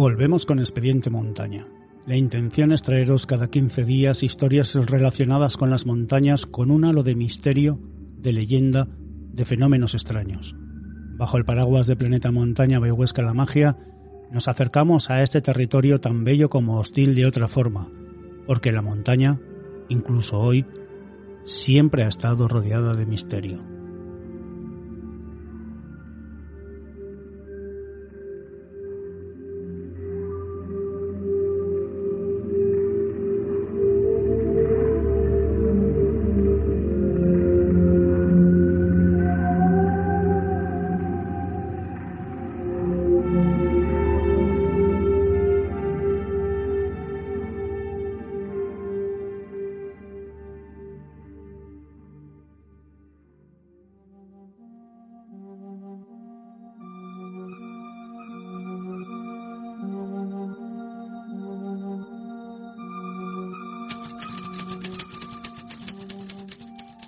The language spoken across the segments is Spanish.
Volvemos con Expediente Montaña. La intención es traeros cada 15 días historias relacionadas con las montañas con un halo de misterio, de leyenda, de fenómenos extraños. Bajo el paraguas de Planeta Montaña Bayhuesca la Magia, nos acercamos a este territorio tan bello como hostil de otra forma, porque la montaña, incluso hoy, siempre ha estado rodeada de misterio.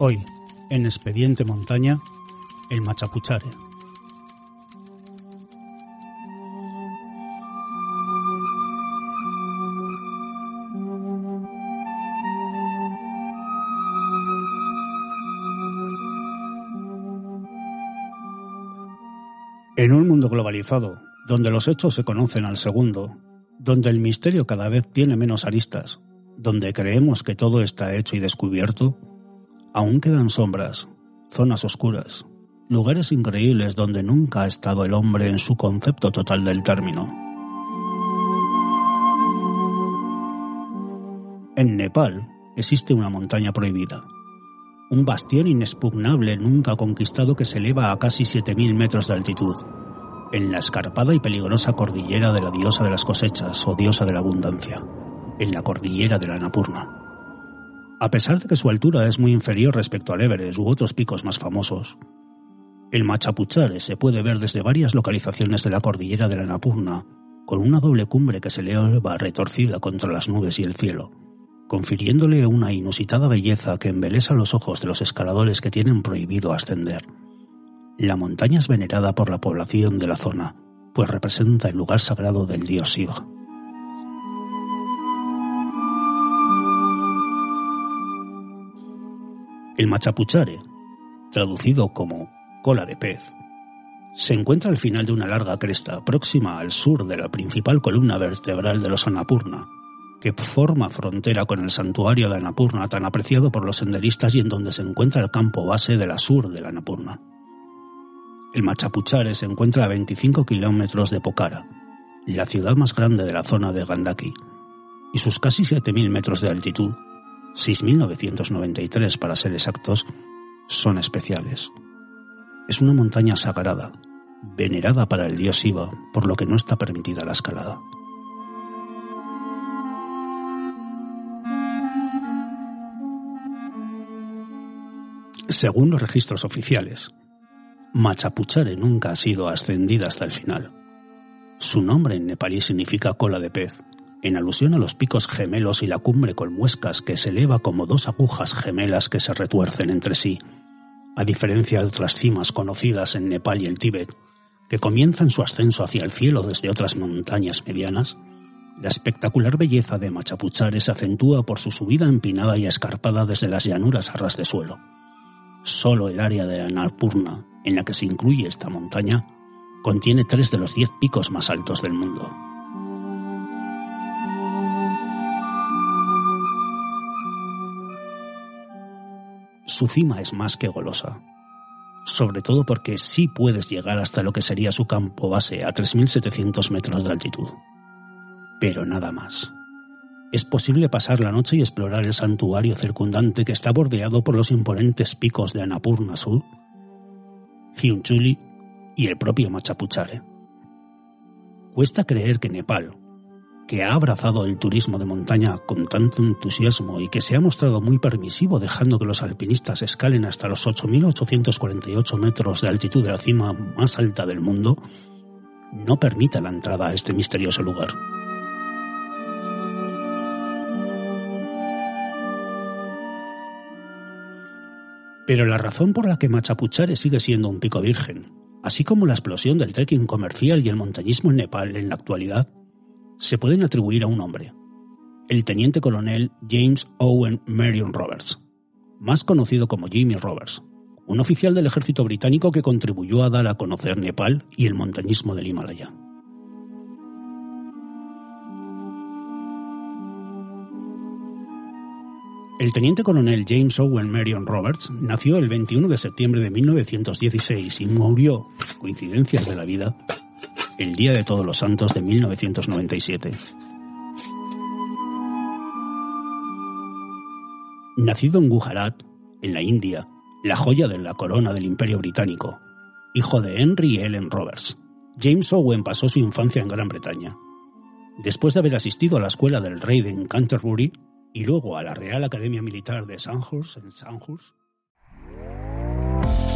Hoy, en Expediente Montaña, el Machapuchare. En un mundo globalizado, donde los hechos se conocen al segundo, donde el misterio cada vez tiene menos aristas, donde creemos que todo está hecho y descubierto, aún quedan sombras, zonas oscuras, lugares increíbles donde nunca ha estado el hombre en su concepto total del término. En Nepal existe una montaña prohibida, un bastión inexpugnable nunca conquistado que se eleva a casi 7.000 metros de altitud, en la escarpada y peligrosa cordillera de la diosa de las cosechas o diosa de la abundancia, en la cordillera de la Napurna. A pesar de que su altura es muy inferior respecto al Everest u otros picos más famosos, el Machapuchare se puede ver desde varias localizaciones de la cordillera de la Napurna, con una doble cumbre que se eleva retorcida contra las nubes y el cielo, confiriéndole una inusitada belleza que embelesa los ojos de los escaladores que tienen prohibido ascender. La montaña es venerada por la población de la zona, pues representa el lugar sagrado del dios Shiva. El Machapuchare, traducido como cola de pez, se encuentra al final de una larga cresta próxima al sur de la principal columna vertebral de los Annapurna, que forma frontera con el santuario de Annapurna tan apreciado por los senderistas y en donde se encuentra el campo base de la sur de la Annapurna. El Machapuchare se encuentra a 25 kilómetros de Pokhara, la ciudad más grande de la zona de Gandaki, y sus casi 7.000 metros de altitud 6.993 para ser exactos, son especiales. Es una montaña sagrada, venerada para el dios Shiva, por lo que no está permitida la escalada. Según los registros oficiales, Machapuchare nunca ha sido ascendida hasta el final. Su nombre en nepalí significa cola de pez, en alusión a los picos gemelos y la cumbre con muescas que se eleva como dos agujas gemelas que se retuercen entre sí, a diferencia de otras cimas conocidas en Nepal y el Tíbet, que comienzan su ascenso hacia el cielo desde otras montañas medianas, la espectacular belleza de Machapuchare se acentúa por su subida empinada y escarpada desde las llanuras a ras de suelo. Solo el área de Annapurna, en la que se incluye esta montaña, contiene tres de los diez picos más altos del mundo. Su cima es más que golosa, sobre todo porque sí puedes llegar hasta lo que sería su campo base a 3.700 metros de altitud. Pero nada más. Es posible pasar la noche y explorar el santuario circundante que está bordeado por los imponentes picos de Annapurna Sur, Hiunchuli y el propio Machapuchare. Cuesta creer que Nepal, que ha abrazado el turismo de montaña con tanto entusiasmo y que se ha mostrado muy permisivo dejando que los alpinistas escalen hasta los 8.848 metros de altitud de la cima más alta del mundo, no permita la entrada a este misterioso lugar. Pero la razón por la que Machapuchare sigue siendo un pico virgen, así como la explosión del trekking comercial y el montañismo en Nepal en la actualidad, se pueden atribuir a un hombre, el teniente coronel James Owen Marion Roberts, más conocido como Jimmy Roberts, un oficial del ejército británico que contribuyó a dar a conocer Nepal y el montañismo del Himalaya. El teniente coronel James Owen Marion Roberts nació el 21 de septiembre de 1916 y murió, coincidencias de la vida, el Día de Todos los Santos de 1997. Nacido en Gujarat, en la India, la joya de la corona del Imperio Británico, hijo de Henry y Ellen Roberts, James Owen pasó su infancia en Gran Bretaña. Después de haber asistido a la escuela del rey de Canterbury y luego a la Real Academia Militar de Sandhurst en Sandhurst,